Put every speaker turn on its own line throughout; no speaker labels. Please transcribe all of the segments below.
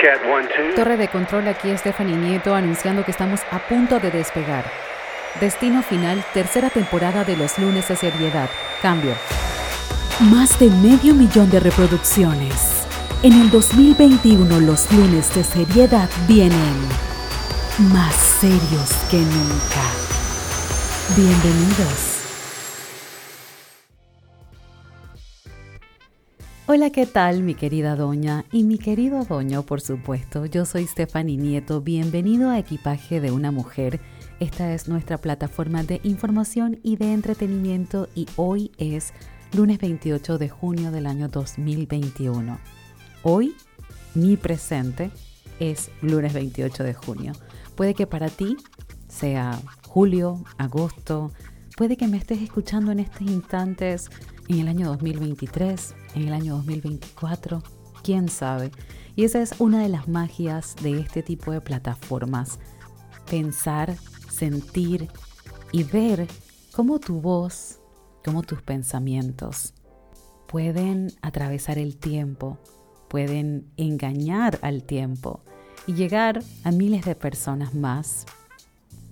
Cat 1-2.
Torre de control, aquí Stephanie Nieto anunciando que estamos a punto de despegar. Destino final, tercera temporada de los lunes de seriedad. Cambio.
Más de medio millón de reproducciones. En el 2021 los lunes de seriedad vienen más serios que nunca. Bienvenidos.
Hola, ¿qué tal mi querida doña y mi querido doño, por supuesto? Yo soy Stephanie Nieto, bienvenido a Equipaje de una Mujer. Esta es nuestra plataforma de información y de entretenimiento y hoy es lunes 28 de junio del año 2021. Hoy, mi presente es lunes 28 de junio. Puede que para ti sea julio, agosto, puede que me estés escuchando en estos instantes en el año 2023, en el año 2024, quién sabe. Y esa es una de las magias de este tipo de plataformas. Pensar, sentir y ver cómo tu voz, cómo tus pensamientos pueden atravesar el tiempo, pueden engañar al tiempo y llegar a miles de personas más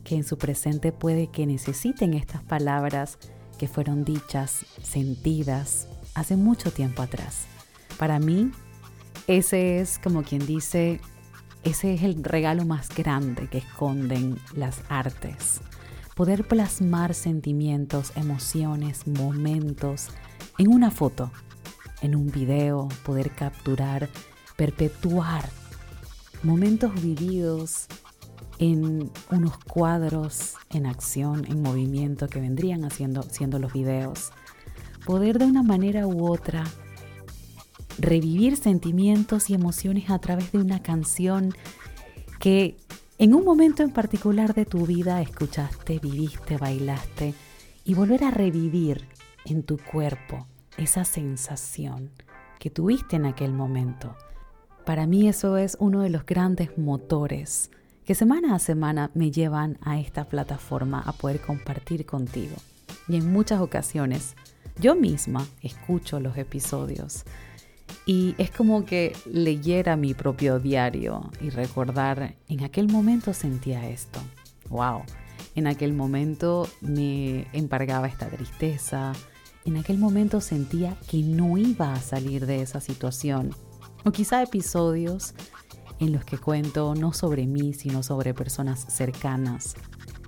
que en su presente puede que necesiten estas palabras que fueron dichas, sentidas hace mucho tiempo atrás. Para mí, ese es como quien dice, ese es el regalo más grande que esconden las artes. Poder plasmar sentimientos, emociones, momentos en una foto, en un video, poder capturar, perpetuar momentos vividos en unos cuadros en acción, en movimiento que vendrían haciendo, siendo los videos. Poder de una manera u otra revivir sentimientos y emociones a través de una canción que en un momento en particular de tu vida escuchaste, viviste, bailaste y volver a revivir en tu cuerpo esa sensación que tuviste en aquel momento. Para mí eso es uno de los grandes motores que semana a semana me llevan a esta plataforma a poder compartir contigo. Y en muchas ocasiones yo misma escucho los episodios y es como que leyera mi propio diario y recordar, en aquel momento sentía esto, wow, en aquel momento me embargaba esta tristeza, en aquel momento sentía que no iba a salir de esa situación. O quizá episodios en los que cuento no sobre mí, sino sobre personas cercanas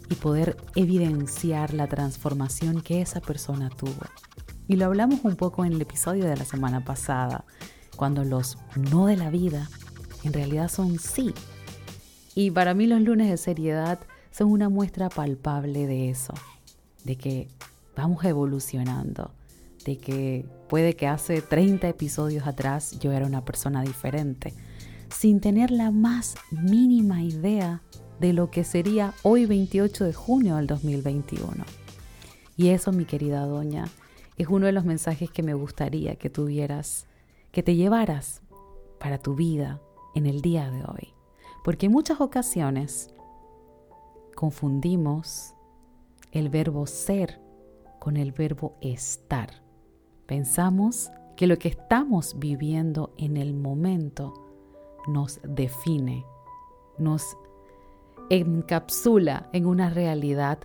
y poder evidenciar la transformación que esa persona tuvo. Y lo hablamos un poco en el episodio de la semana pasada, cuando los no de la vida en realidad son sí. Y para mí los lunes de seriedad son una muestra palpable de eso, de que vamos evolucionando, de que puede que hace 30 episodios atrás yo era una persona diferente, sin tener la más mínima idea de lo que sería hoy 28 de junio del 2021. Y eso, mi querida doña, es uno de los mensajes que me gustaría que tuvieras, que te llevaras para tu vida en el día de hoy. Porque en muchas ocasiones confundimos el verbo ser con el verbo estar. Pensamos que lo que estamos viviendo en el momento nos define, nos encapsula en una realidad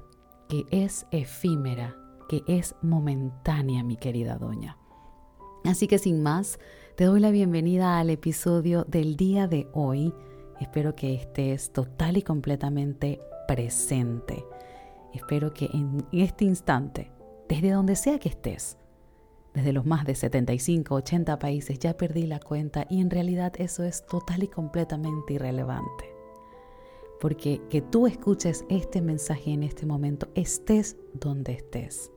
que es efímera, que es momentánea, mi querida doña. Así que sin más, te doy la bienvenida al episodio del día de hoy. Espero que estés total y completamente presente. Espero que en este instante, desde donde sea que estés, desde los más de 75, 80 países, ya perdí la cuenta y en realidad eso es total y completamente irrelevante. Porque que tú escuches este mensaje en este momento, estés donde estés.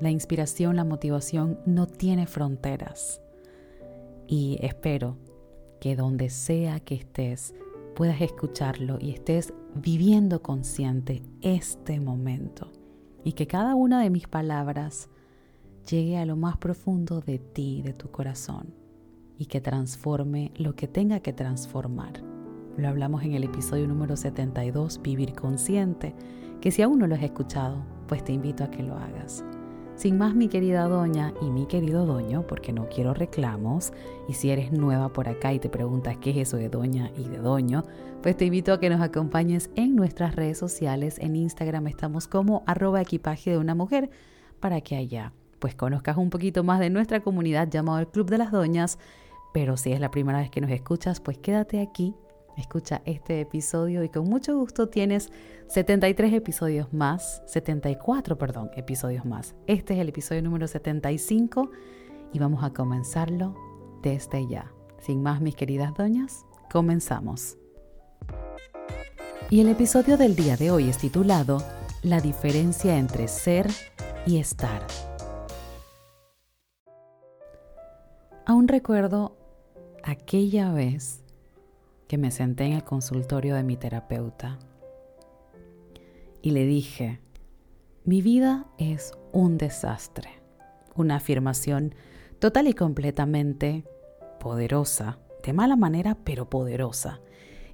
La inspiración, la motivación no tiene fronteras. Y espero que donde sea que estés, puedas escucharlo y estés viviendo consciente este momento. Y que cada una de mis palabras llegue a lo más profundo de ti, de tu corazón, y que transforme lo que tenga que transformar. Lo hablamos en el episodio número 72, Vivir Consciente, que si aún no lo has escuchado, pues te invito a que lo hagas. Sin más, mi querida doña y mi querido doño, porque no quiero reclamos, y si eres nueva por acá y te preguntas qué es eso de doña y de doño, pues te invito a que nos acompañes en nuestras redes sociales. En Instagram estamos como arroba equipaje de una mujer, para que allá pues conozcas un poquito más de nuestra comunidad llamado el Club de las Doñas. Pero si es la primera vez que nos escuchas, pues quédate aquí escucha este episodio y con mucho gusto tienes 73 episodios más, 74, perdón, episodios más. Este es el episodio número 75 y vamos a comenzarlo desde ya. Sin más, mis queridas doñas, comenzamos. Y el episodio del día de hoy es titulado La diferencia entre ser y estar. Aún recuerdo aquella vez que me senté en el consultorio de mi terapeuta y le dije, mi vida es un desastre, una afirmación total y completamente poderosa, de mala manera, pero poderosa.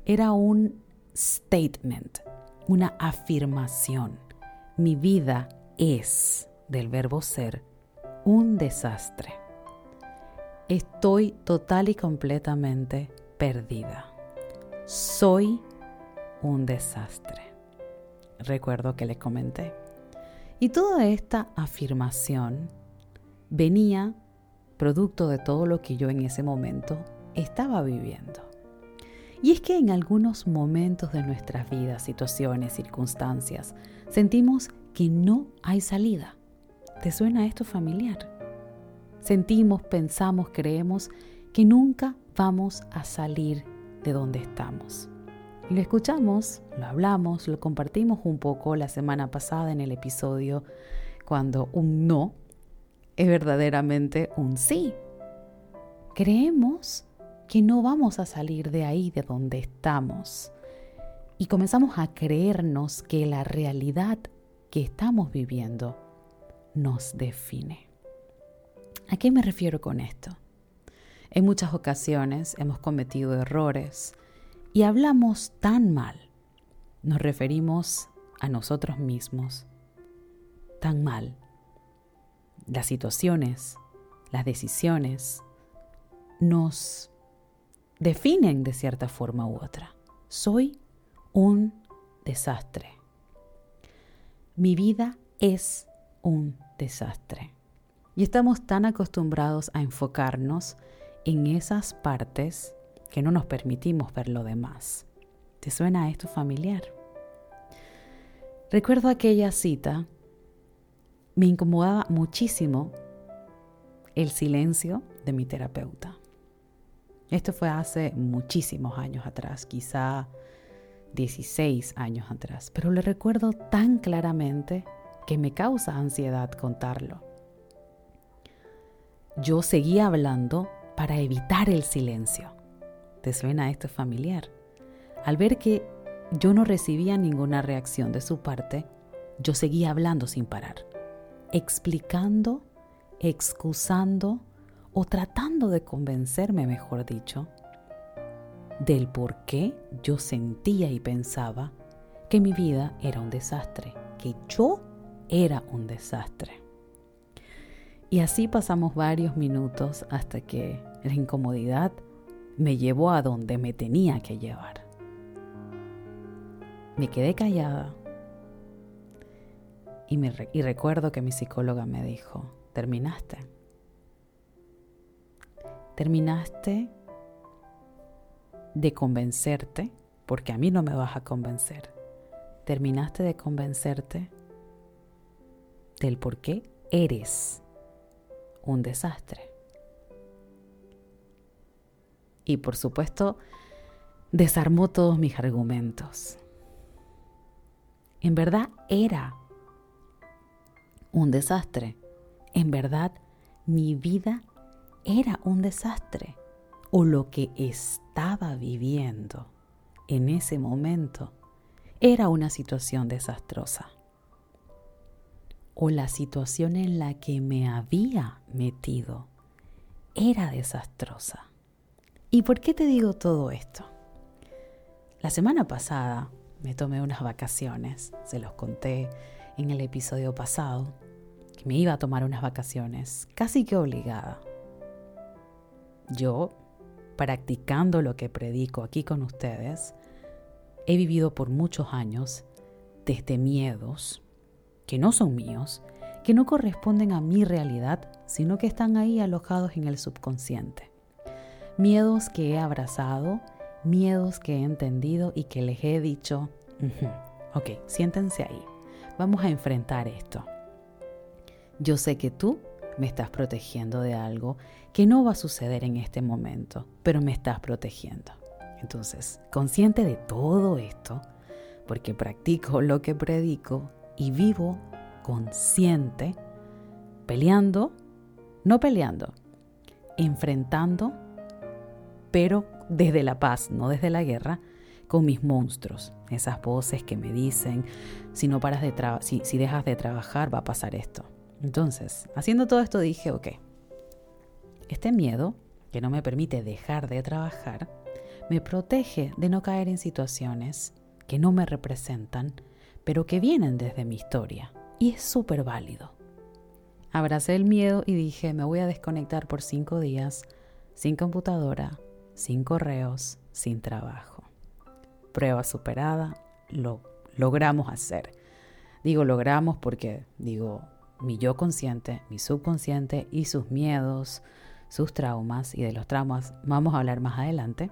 Era un statement, una afirmación. Mi vida es, del verbo ser, un desastre. Estoy total y completamente perdida soy un desastre. Recuerdo que le comenté. Y toda esta afirmación venía producto de todo lo que yo en ese momento estaba viviendo. Y es que en algunos momentos de nuestras vidas, situaciones, circunstancias, sentimos que no hay salida. ¿Te suena esto familiar? Sentimos, pensamos, creemos que nunca vamos a salir de donde estamos. lo escuchamos, lo hablamos, lo compartimos un poco la semana pasada en el episodio cuando un no es verdaderamente un sí. Creemos que no vamos a salir de ahí, de donde estamos. Y comenzamos a creernos que la realidad que estamos viviendo nos define. ¿A qué me refiero con esto? En muchas ocasiones hemos cometido errores y hablamos tan mal, nos referimos a nosotros mismos tan mal. Las situaciones, las decisiones nos definen de cierta forma u otra. Soy un desastre. Mi vida es un desastre. Y estamos tan acostumbrados a enfocarnos en esas partes que no nos permitimos ver lo demás. ¿Te suena esto familiar? Recuerdo aquella cita, me incomodaba muchísimo el silencio de mi terapeuta. Esto fue hace muchísimos años atrás, quizá 16 años atrás, pero le recuerdo tan claramente que me causa ansiedad contarlo. Yo seguía hablando para evitar el silencio. ¿Te suena esto familiar? Al ver que yo no recibía ninguna reacción de su parte, yo seguía hablando sin parar, explicando, excusando o tratando de convencerme, mejor dicho, del por qué yo sentía y pensaba que mi vida era un desastre, que yo era un desastre. Y así pasamos varios minutos hasta que la incomodidad me llevó a donde me tenía que llevar. Me quedé callada y, me, y recuerdo que mi psicóloga me dijo, ¿terminaste? ¿Terminaste de convencerte? Porque a mí no me vas a convencer. ¿Terminaste de convencerte del por qué eres un desastre. Y por supuesto, desarmó todos mis argumentos. En verdad era un desastre. En verdad, mi vida era un desastre. O lo que estaba viviendo en ese momento era una situación desastrosa o la situación en la que me había metido era desastrosa. ¿Y por qué te digo todo esto? La semana pasada me tomé unas vacaciones, se los conté en el episodio pasado, me iba a tomar unas vacaciones, casi que obligada. Yo, practicando lo que predico aquí con ustedes, he vivido por muchos años desde miedos que no son míos, que no corresponden a mi realidad, sino que están ahí alojados en el subconsciente. Miedos que he abrazado, miedos que he entendido y que les he dicho, ok, siéntense ahí, vamos a enfrentar esto. Yo sé que tú me estás protegiendo de algo que no va a suceder en este momento, pero me estás protegiendo. Entonces, consciente de todo esto, porque practico lo que predico y vivo consciente, peleando, no peleando, enfrentando, pero desde la paz, no desde la guerra, con mis monstruos, esas voces que me dicen, si no paras de si, si dejas de trabajar va a pasar esto. Entonces, haciendo todo esto dije, ok, este miedo que no me permite dejar de trabajar, me protege de no caer en situaciones que no me representan, pero que vienen desde mi historia. Y es súper válido. Abracé el miedo y dije, me voy a desconectar por cinco días, sin computadora, sin correos, sin trabajo. Prueba superada, lo logramos hacer. Digo logramos porque, digo, mi yo consciente, mi subconsciente y sus miedos, sus traumas, y de los traumas vamos a hablar más adelante,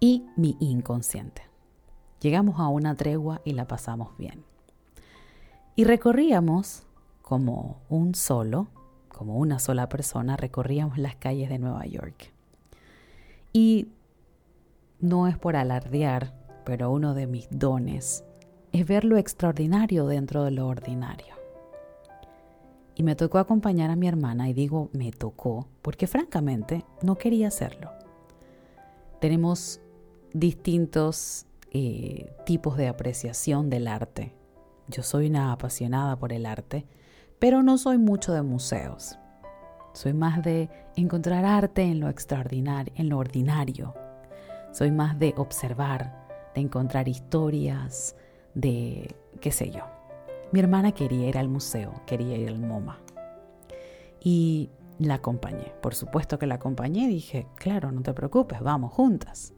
y mi inconsciente. Llegamos a una tregua y la pasamos bien. Y recorríamos como un solo, como una sola persona, recorríamos las calles de Nueva York. Y no es por alardear, pero uno de mis dones es ver lo extraordinario dentro de lo ordinario. Y me tocó acompañar a mi hermana y digo me tocó porque francamente no quería hacerlo. Tenemos distintos eh, tipos de apreciación del arte. Yo soy una apasionada por el arte, pero no soy mucho de museos. Soy más de encontrar arte en lo extraordinario, en lo ordinario. Soy más de observar, de encontrar historias, de qué sé yo. Mi hermana quería ir al museo, quería ir al MoMA. Y la acompañé. Por supuesto que la acompañé. Dije, claro, no te preocupes, vamos juntas.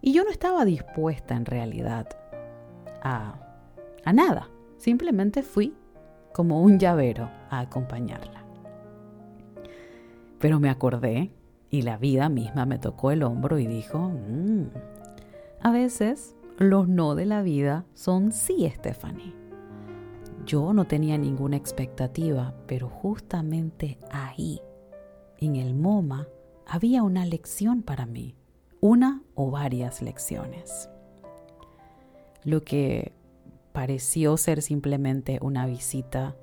Y yo no estaba dispuesta en realidad a, a nada. Simplemente fui como un llavero a acompañarla. Pero me acordé y la vida misma me tocó el hombro y dijo, mm, a veces los no de la vida son sí, Stephanie. Yo no tenía ninguna expectativa, pero justamente ahí, en el MoMA, había una lección para mí una o varias lecciones. Lo que pareció ser simplemente una visita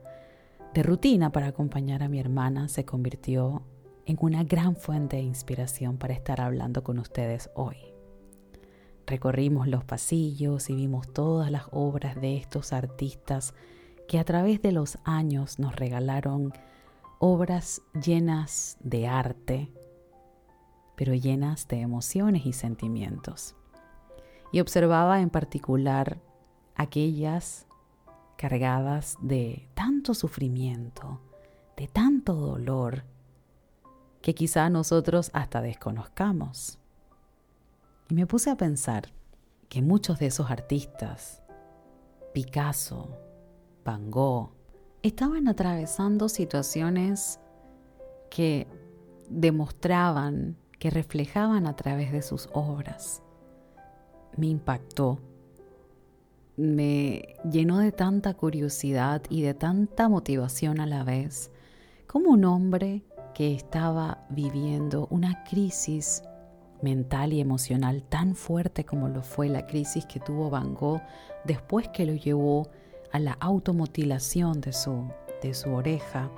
de rutina para acompañar a mi hermana se convirtió en una gran fuente de inspiración para estar hablando con ustedes hoy. Recorrimos los pasillos y vimos todas las obras de estos artistas que a través de los años nos regalaron obras llenas de arte, pero llenas de emociones y sentimientos. Y observaba en particular aquellas cargadas de tanto sufrimiento, de tanto dolor, que quizá nosotros hasta desconozcamos. Y me puse a pensar que muchos de esos artistas, Picasso, Van Gogh, estaban atravesando situaciones que demostraban que reflejaban a través de sus obras. Me impactó, me llenó de tanta curiosidad y de tanta motivación a la vez, como un hombre que estaba viviendo una crisis mental y emocional tan fuerte como lo fue la crisis que tuvo Van Gogh después que lo llevó a la automutilación de su, de su oreja.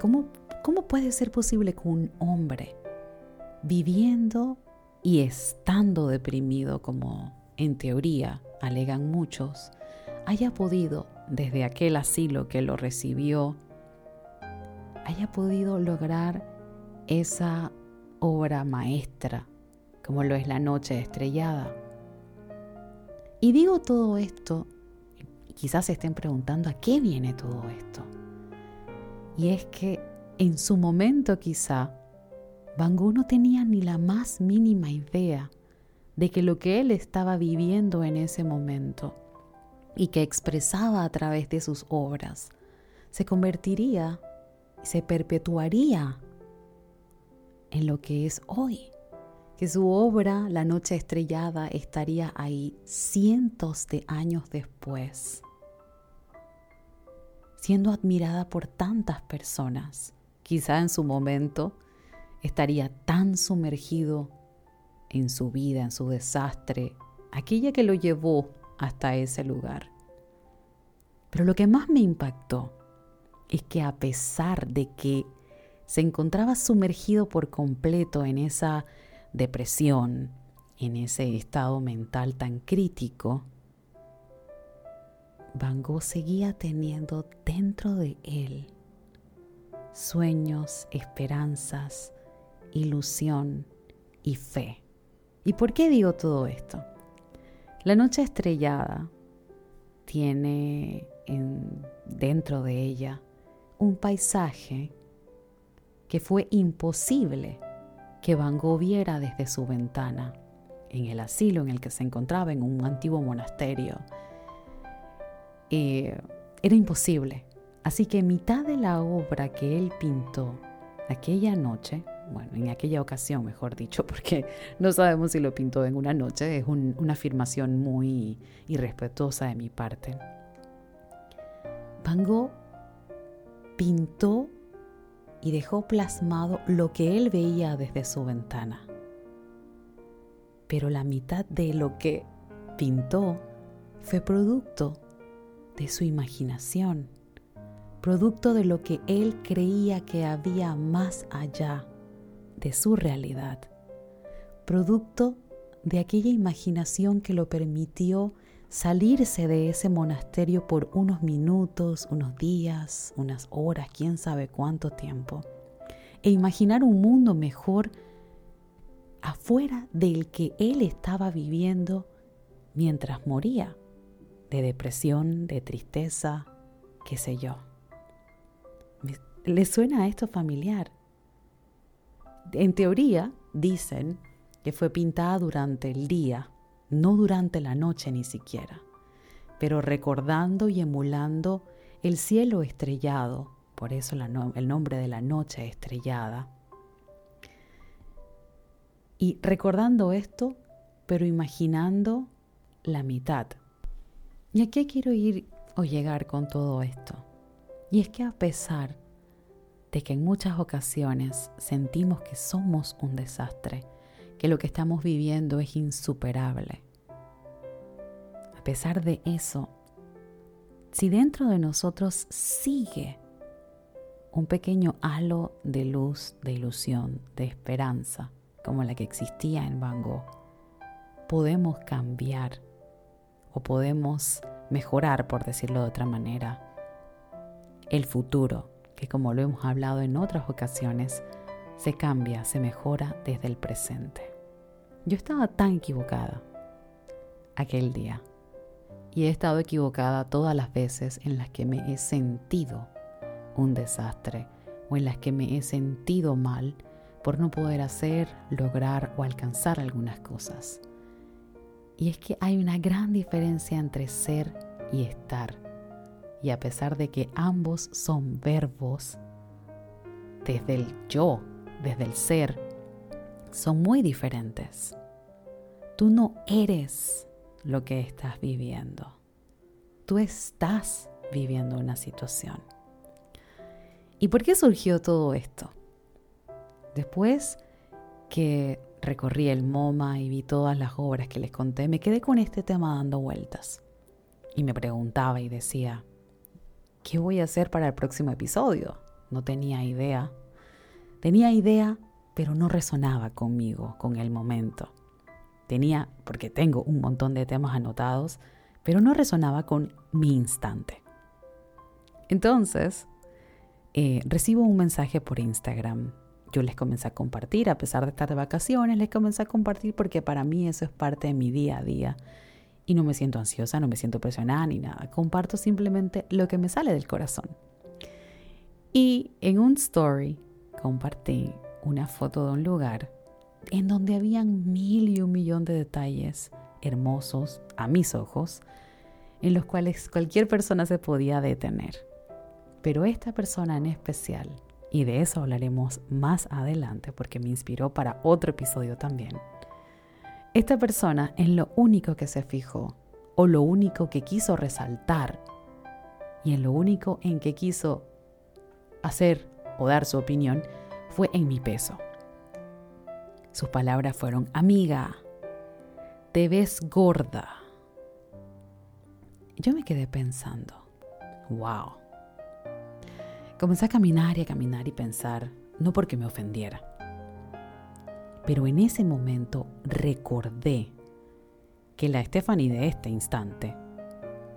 ¿Cómo, ¿Cómo puede ser posible que un hombre viviendo y estando deprimido, como en teoría alegan muchos, haya podido, desde aquel asilo que lo recibió, haya podido lograr esa obra maestra, como lo es la noche estrellada. Y digo todo esto quizás se estén preguntando a qué viene todo esto. Y es que en su momento quizá Van Gogh no tenía ni la más mínima idea de que lo que él estaba viviendo en ese momento y que expresaba a través de sus obras se convertiría y se perpetuaría en lo que es hoy, que su obra La Noche Estrellada estaría ahí cientos de años después, siendo admirada por tantas personas. Quizá en su momento estaría tan sumergido en su vida, en su desastre, aquella que lo llevó hasta ese lugar. Pero lo que más me impactó es que a pesar de que se encontraba sumergido por completo en esa depresión, en ese estado mental tan crítico, Van Gogh seguía teniendo dentro de él sueños, esperanzas, ilusión y fe. ¿Y por qué digo todo esto? La noche estrellada tiene dentro de ella un paisaje que fue imposible que Van Gogh viera desde su ventana en el asilo en el que se encontraba en un antiguo monasterio. Eh, era imposible. Así que mitad de la obra que él pintó aquella noche bueno, en aquella ocasión, mejor dicho, porque no sabemos si lo pintó en una noche, es una afirmación muy irrespetuosa de mi parte. Van Gogh pintó y dejó plasmado lo que él veía desde su ventana. Pero la mitad de lo que pintó fue producto de su imaginación, producto de lo que él creía que había más allá de su realidad, producto de aquella imaginación que lo permitió salirse de ese monasterio por unos minutos, unos días, unas horas, quién sabe cuánto tiempo, e imaginar un mundo mejor afuera del que él estaba viviendo mientras moría, de depresión, de tristeza, qué sé yo. ¿Le suena esto familiar? En teoría, dicen que fue pintada durante el día, no durante la noche ni siquiera, pero recordando y emulando el cielo estrellado, por eso el nombre de la noche estrellada. Y recordando esto, pero imaginando la mitad. ¿Y a qué quiero ir o llegar con todo esto? Y es que a pesar de que en muchas ocasiones sentimos que somos un desastre, que lo que estamos viviendo es insuperable. A pesar de eso, si dentro de nosotros sigue un pequeño halo de luz, de ilusión, de esperanza, como la que existía en Van Gogh, podemos cambiar o podemos mejorar, por decirlo de otra manera, el futuro que como lo hemos hablado en otras ocasiones, se cambia, se mejora desde el presente. Yo estaba tan equivocada aquel día y he estado equivocada todas las veces en las que me he sentido un desastre o en las que me he sentido mal por no poder hacer, lograr o alcanzar algunas cosas. Y es que hay una gran diferencia entre ser y estar y a pesar de que ambos son verbos, desde el yo, desde el ser, son muy diferentes. Tú no eres lo que estás viviendo. Tú estás viviendo una situación. ¿Y por qué surgió todo esto? Después que recorrí el MoMA y vi todas las obras que les conté, me quedé con este tema dando vueltas. Y me preguntaba y decía, ¿qué voy a hacer para el próximo episodio? No tenía idea. Tenía idea, pero no resonaba conmigo, con el momento. Tenía, porque tengo un montón de temas anotados, pero no resonaba con mi instante. Entonces, eh, recibo un mensaje por Instagram. Yo les comencé a compartir, a pesar de estar de vacaciones, les comencé a compartir porque para mí eso es parte de mi día a día. Y no me siento ansiosa, no me siento presionada ni nada. Comparto simplemente lo que me sale del corazón. Y en un story compartí una foto de un lugar en donde habían mil y un millón de detalles hermosos a mis ojos, en los cuales cualquier persona se podía detener. Pero esta persona en especial, y de eso hablaremos más adelante porque me inspiró para otro episodio también, esta persona en lo único que se fijó o lo único que quiso resaltar y en lo único en que quiso hacer o dar su opinión fue en mi peso. Sus palabras fueron, amiga, te ves gorda. Yo me quedé pensando, wow. Comencé a caminar y a caminar y pensar, no porque me ofendiera, pero en ese momento recordé que la Stephanie de este instante,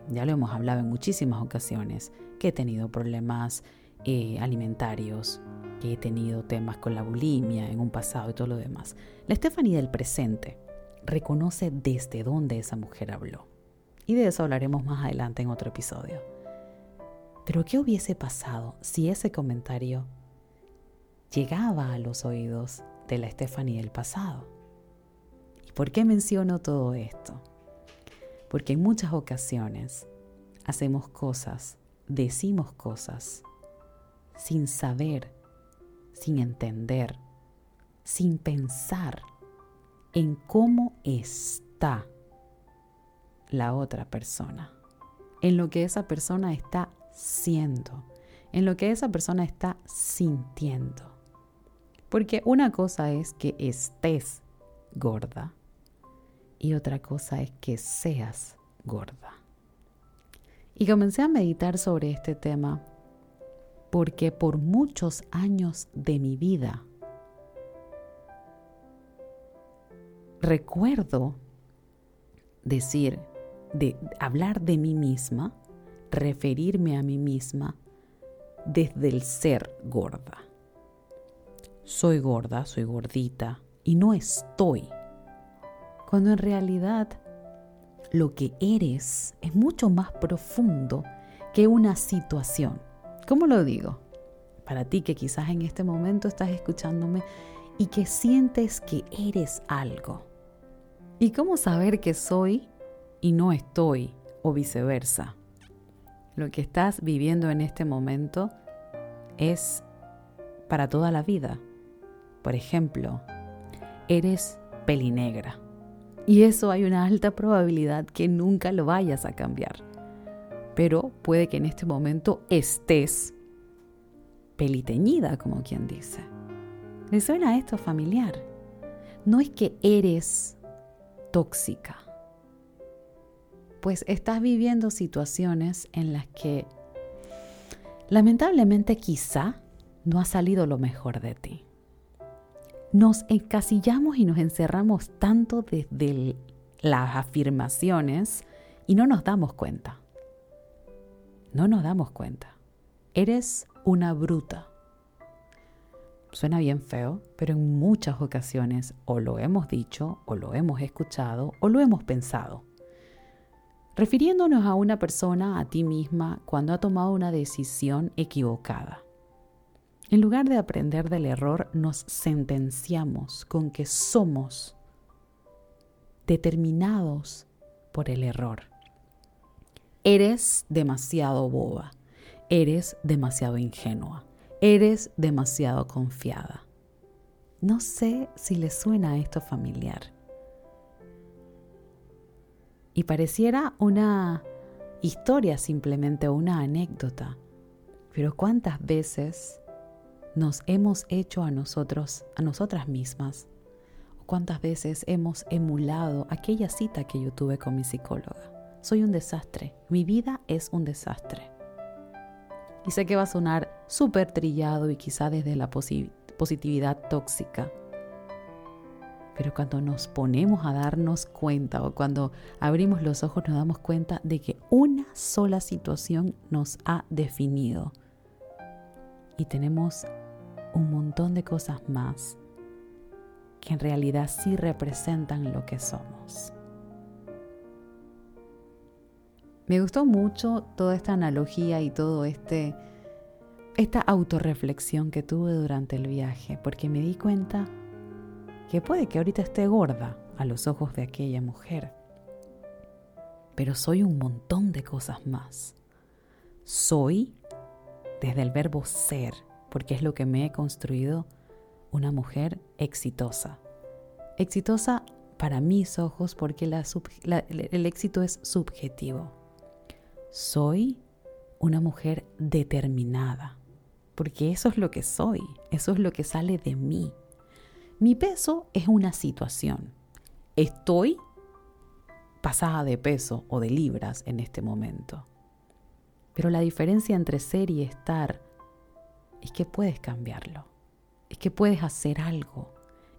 ya lo hemos hablado en muchísimas ocasiones, que he tenido problemas eh, alimentarios, que he tenido temas con la bulimia en un pasado y todo lo demás. La Stephanie del presente reconoce desde dónde esa mujer habló. Y de eso hablaremos más adelante en otro episodio. Pero ¿qué hubiese pasado si ese comentario llegaba a los oídos de la Stephanie del pasado? ¿Y por qué menciono todo esto? Porque en muchas ocasiones hacemos cosas, decimos cosas, sin saber sin entender, sin pensar en cómo está la otra persona, en lo que esa persona está siendo, en lo que esa persona está sintiendo. Porque una cosa es que estés gorda y otra cosa es que seas gorda. Y comencé a meditar sobre este tema porque por muchos años de mi vida recuerdo decir, de hablar de mí misma, referirme a mí misma desde el ser gorda. Soy gorda, soy gordita y no estoy. Cuando en realidad lo que eres es mucho más profundo que una situación. ¿Cómo lo digo? Para ti que quizás en este momento estás escuchándome y que sientes que eres algo. ¿Y cómo saber que soy y no estoy o viceversa? Lo que estás viviendo en este momento es para toda la vida. Por ejemplo, eres pelinegra. Y eso hay una alta probabilidad que nunca lo vayas a cambiar pero puede que en este momento estés peliteñida, como quien dice. ¿Le suena esto familiar? No es que eres tóxica, pues estás viviendo situaciones en las que lamentablemente quizá no ha salido lo mejor de ti. Nos encasillamos y nos encerramos tanto desde las afirmaciones y no nos damos cuenta. No nos damos cuenta. Eres una bruta. Suena bien feo, pero en muchas ocasiones o lo hemos dicho, o lo hemos escuchado, o lo hemos pensado. Refiriéndonos a una persona, a ti misma, cuando ha tomado una decisión equivocada. En lugar de aprender del error, nos sentenciamos con que somos determinados por el error. Eres demasiado boba, eres demasiado ingenua, eres demasiado confiada. No sé si le suena esto familiar. Y pareciera una historia simplemente una anécdota, pero ¿cuántas veces nos hemos hecho a nosotros, a nosotras mismas? ¿Cuántas veces hemos emulado aquella cita que yo tuve con mi psicóloga? soy un desastre, mi vida es un desastre. Y sé que va a sonar súper trillado y quizá desde la positividad tóxica. Pero cuando nos ponemos a darnos cuenta o cuando abrimos los ojos nos damos cuenta de que una sola situación nos ha definido. Y tenemos un montón de cosas más que en realidad sí representan lo que somos. Me gustó mucho toda esta analogía y todo este esta autorreflexión que tuve durante el viaje, porque me di cuenta que puede que ahorita esté gorda a los ojos de aquella mujer, pero soy un montón de cosas más. Soy, desde el verbo ser, porque es lo que me he construido, una mujer exitosa. Exitosa para mis ojos porque el éxito es subjetivo. Soy una mujer determinada, porque eso es lo que soy, eso es lo que sale de mí. Mi peso es una situación. Estoy pasada de peso o de libras en este momento. Pero la diferencia entre ser y estar es que puedes cambiarlo, es que puedes hacer algo,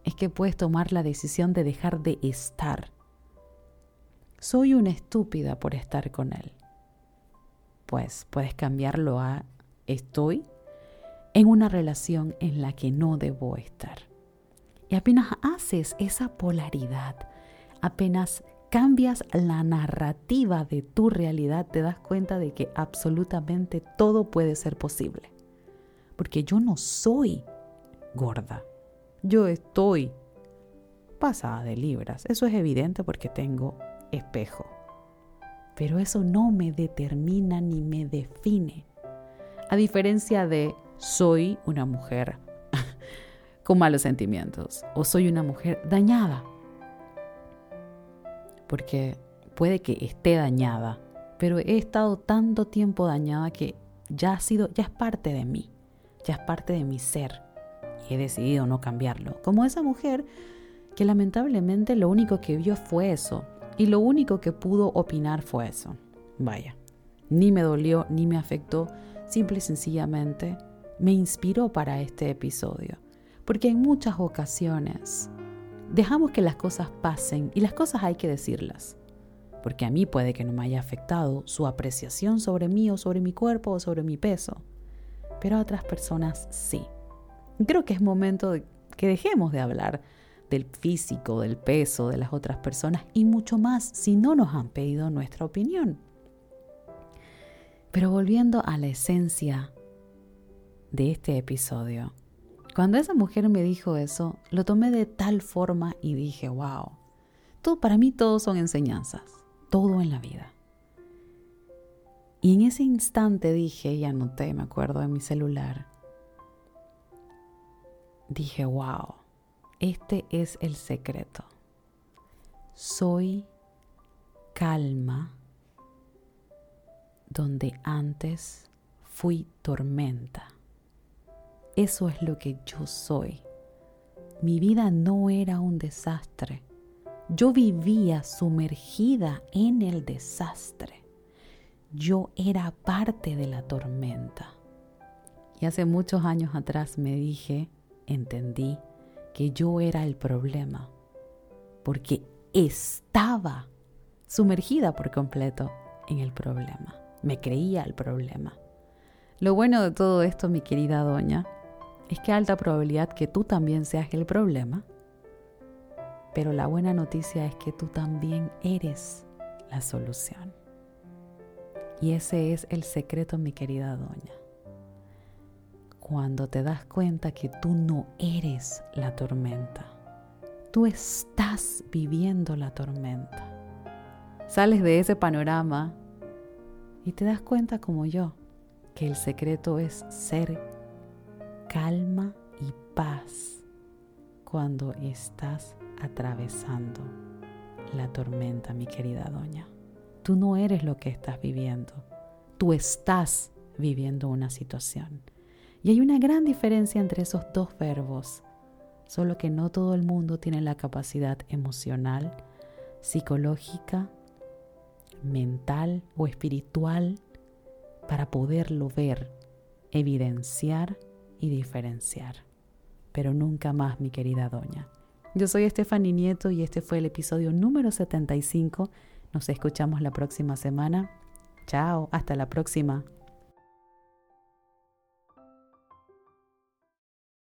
es que puedes tomar la decisión de dejar de estar. Soy una estúpida por estar con él. Pues puedes cambiarlo a estoy en una relación en la que no debo estar. Y apenas haces esa polaridad, apenas cambias la narrativa de tu realidad, te das cuenta de que absolutamente todo puede ser posible. Porque yo no soy gorda. Yo estoy pasada de libras. Eso es evidente porque tengo espejo. Pero eso no me determina ni me define. A diferencia de soy una mujer con malos sentimientos o soy una mujer dañada porque puede que esté dañada, pero he estado tanto tiempo dañada que ya ha sido, ya es parte de mí, ya es parte de mi ser y he decidido no cambiarlo. Como esa mujer que lamentablemente lo único que vio fue eso y lo único que pudo opinar fue eso. Vaya, ni me dolió ni me afectó, simple y sencillamente me inspiró para este episodio, porque en muchas ocasiones dejamos que las cosas pasen y las cosas hay que decirlas. Porque a mí puede que no me haya afectado su apreciación sobre mí o sobre mi cuerpo o sobre mi peso. Pero a otras personas sí. Creo que es momento de que dejemos de hablar del físico, del peso de las otras personas y mucho más si no nos han pedido nuestra opinión. Pero volviendo a la esencia de este episodio, cuando esa mujer me dijo eso, lo tomé de tal forma y dije, wow, todo, para mí todo son enseñanzas, todo en la vida. Y en ese instante dije, y anoté, me acuerdo, en mi celular, dije, wow, este es el secreto. Soy calma donde antes fui tormenta. Eso es lo que yo soy. Mi vida no era un desastre. Yo vivía sumergida en el desastre. Yo era parte de la tormenta. Y hace muchos años atrás me dije, entendí, que yo era el problema, porque estaba sumergida por completo en el problema. Me creía el problema. Lo bueno de todo esto, mi querida doña, es que alta probabilidad que tú también seas el problema, pero la buena noticia es que tú también eres la solución. Y ese es el secreto, mi querida doña. Cuando te das cuenta que tú no eres la tormenta, tú estás viviendo la tormenta. Sales de ese panorama y te das cuenta como yo que el secreto es ser calma y paz cuando estás atravesando la tormenta, mi querida doña. Tú no eres lo que estás viviendo, tú estás viviendo una situación. Y hay una gran diferencia entre esos dos verbos, solo que no todo el mundo tiene la capacidad emocional, psicológica, mental o espiritual para poderlo ver, evidenciar y diferenciar. Pero nunca más, mi querida doña. Yo soy Estefany Nieto y este fue el episodio número 75. Nos escuchamos la próxima semana. Chao, hasta la próxima.